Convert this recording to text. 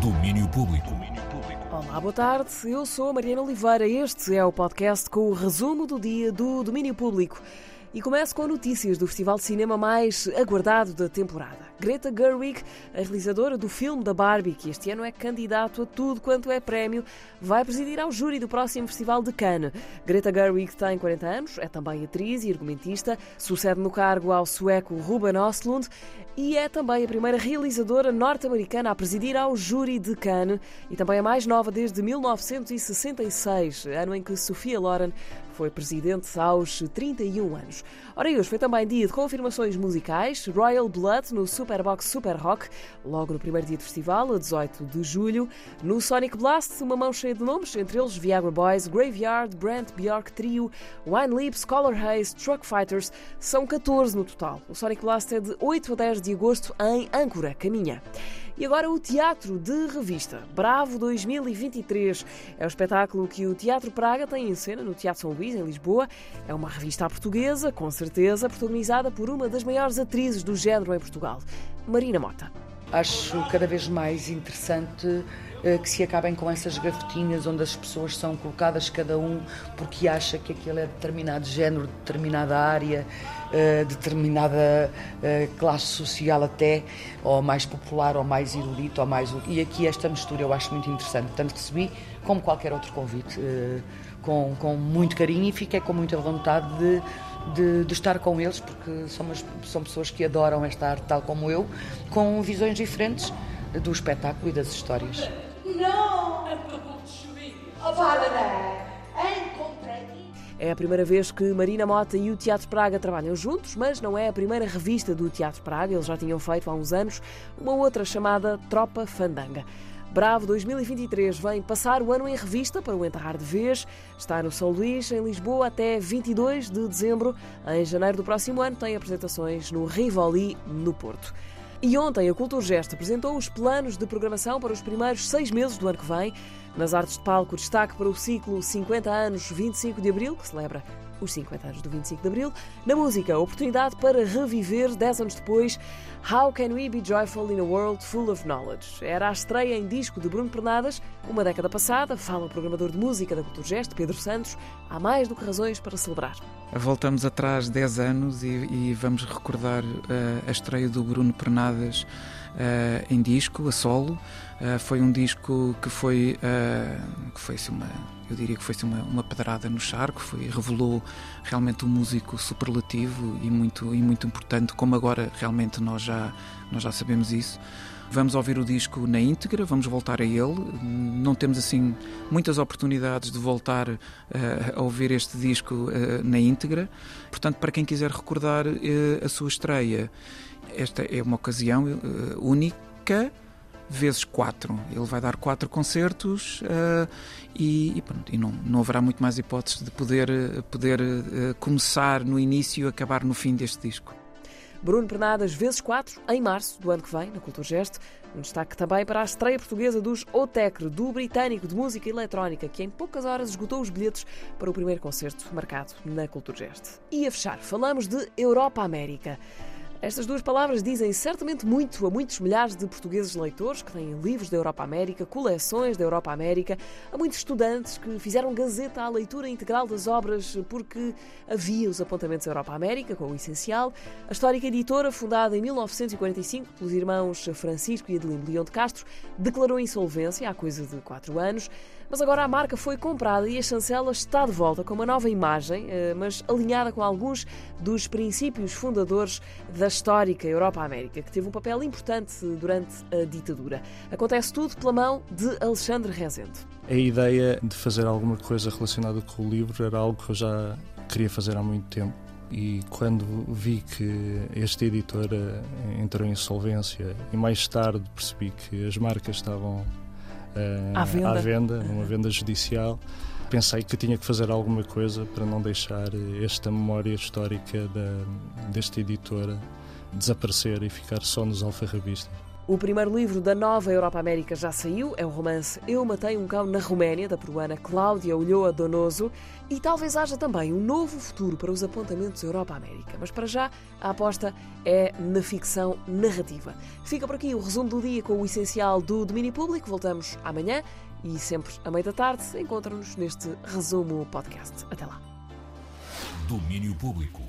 Domínio Público. Olá, boa tarde. Eu sou a Mariana Oliveira. Este é o podcast com o resumo do dia do Domínio Público. E começo com notícias do festival de cinema mais aguardado da temporada. Greta Gerwig, a realizadora do filme da Barbie, que este ano é candidato a tudo quanto é prémio, vai presidir ao júri do próximo Festival de Cannes. Greta Gerwig tem 40 anos, é também atriz e argumentista, sucede no cargo ao sueco Ruben Östlund e é também a primeira realizadora norte-americana a presidir ao júri de Cannes e também a mais nova desde 1966, ano em que Sofia Loren foi presidente aos 31 anos. Ora, e hoje foi também dia de confirmações musicais. Royal Blood no Superbox Super Rock, logo no primeiro dia do festival, a 18 de julho. No Sonic Blast, uma mão cheia de nomes, entre eles Viagra Boys, Graveyard, Brent Bjork Trio, Wine Lips, Color Haze, Truck Fighters. São 14 no total. O Sonic Blast é de 8 a 10 de agosto em Âncora, Caminha. E agora o Teatro de Revista. Bravo 2023 é o espetáculo que o Teatro Praga tem em cena no Teatro São Luís, em Lisboa. É uma revista à portuguesa, com certeza, protagonizada por uma das maiores atrizes do género em Portugal, Marina Mota. Acho cada vez mais interessante que se acabem com essas gavetinhas onde as pessoas são colocadas cada um porque acha que aquele é determinado género, determinada área, eh, determinada eh, classe social até, ou mais popular, ou mais erudito, ou mais... E aqui esta mistura eu acho muito interessante. Portanto, recebi, como qualquer outro convite, com, com muito carinho e fiquei com muita vontade de de, de, estar com eles, porque são, umas, são pessoas que adoram esta arte, tal como eu, com visões diferentes do espetáculo e das histórias. É a primeira vez que Marina Mota e o Teatro Praga trabalham juntos, mas não é a primeira revista do Teatro Praga. Eles já tinham feito há uns anos uma outra chamada Tropa Fandanga. Bravo 2023 vem passar o ano em revista para o enterrar de vez. Está no São Luís, em Lisboa, até 22 de dezembro. Em janeiro do próximo ano tem apresentações no Rivoli, no Porto. E ontem a Culturgest apresentou os planos de programação para os primeiros seis meses do ano que vem. Nas artes de palco, destaque para o ciclo 50 anos 25 de Abril, que celebra os 50 anos do 25 de Abril. Na música, oportunidade para reviver 10 anos depois How Can We Be Joyful in a World Full of Knowledge? Era a estreia em disco de Bruno Pernadas, uma década passada, fala o programador de música da Culturgest, Pedro Santos, há mais do que razões para celebrar. Voltamos atrás 10 anos e, e vamos recordar uh, a estreia do Bruno Pernadas uh, em disco, a solo. Uh, foi um disco que foi, que foi assim, uma eu diria que foi uma, uma pedrada no charco, foi, revelou realmente um músico superlativo e muito, e muito importante, como agora realmente nós já, nós já sabemos isso. Vamos ouvir o disco na íntegra, vamos voltar a ele. Não temos assim muitas oportunidades de voltar uh, a ouvir este disco uh, na íntegra. Portanto, para quem quiser recordar uh, a sua estreia, esta é uma ocasião única vezes quatro. Ele vai dar quatro concertos uh, e, e, pronto, e não, não haverá muito mais hipóteses de poder, poder uh, começar no início e acabar no fim deste disco. Bruno Pernadas, vezes 4, em março do ano que vem, na Culturgest. Um destaque também para a estreia portuguesa dos Otecre, do britânico de música eletrónica, que em poucas horas esgotou os bilhetes para o primeiro concerto marcado na Culturgest. E a fechar, falamos de Europa América. Estas duas palavras dizem certamente muito a muitos milhares de portugueses leitores que têm livros da Europa América, coleções da Europa América, a muitos estudantes que fizeram gazeta à leitura integral das obras porque havia os apontamentos da Europa América, com o essencial. A histórica editora, fundada em 1945 pelos irmãos Francisco e Adelino Leão de Castro, declarou insolvência há coisa de quatro anos. Mas agora a marca foi comprada e a chancela está de volta com uma nova imagem, eh, mas alinhada com alguns dos princípios fundadores da histórica Europa-América, que teve um papel importante durante a ditadura. Acontece tudo pela mão de Alexandre Rezende. A ideia de fazer alguma coisa relacionada com o livro era algo que eu já queria fazer há muito tempo. E quando vi que esta editora entrou em insolvência e mais tarde percebi que as marcas estavam à, venda. à venda, numa venda judicial. Pensei que tinha que fazer alguma coisa para não deixar esta memória histórica da, desta editora desaparecer e ficar só nos alfarrabistas. O primeiro livro da nova Europa América já saiu, é o romance Eu Matei um Cão na Roménia, da peruana Cláudia Ulloa Donoso, e talvez haja também um novo futuro para os apontamentos Europa América. Mas para já, a aposta é na ficção narrativa. Fica por aqui o resumo do dia com o essencial do domínio público. Voltamos amanhã e sempre à meia da tarde. Encontra-nos neste resumo podcast. Até lá. Domínio Público.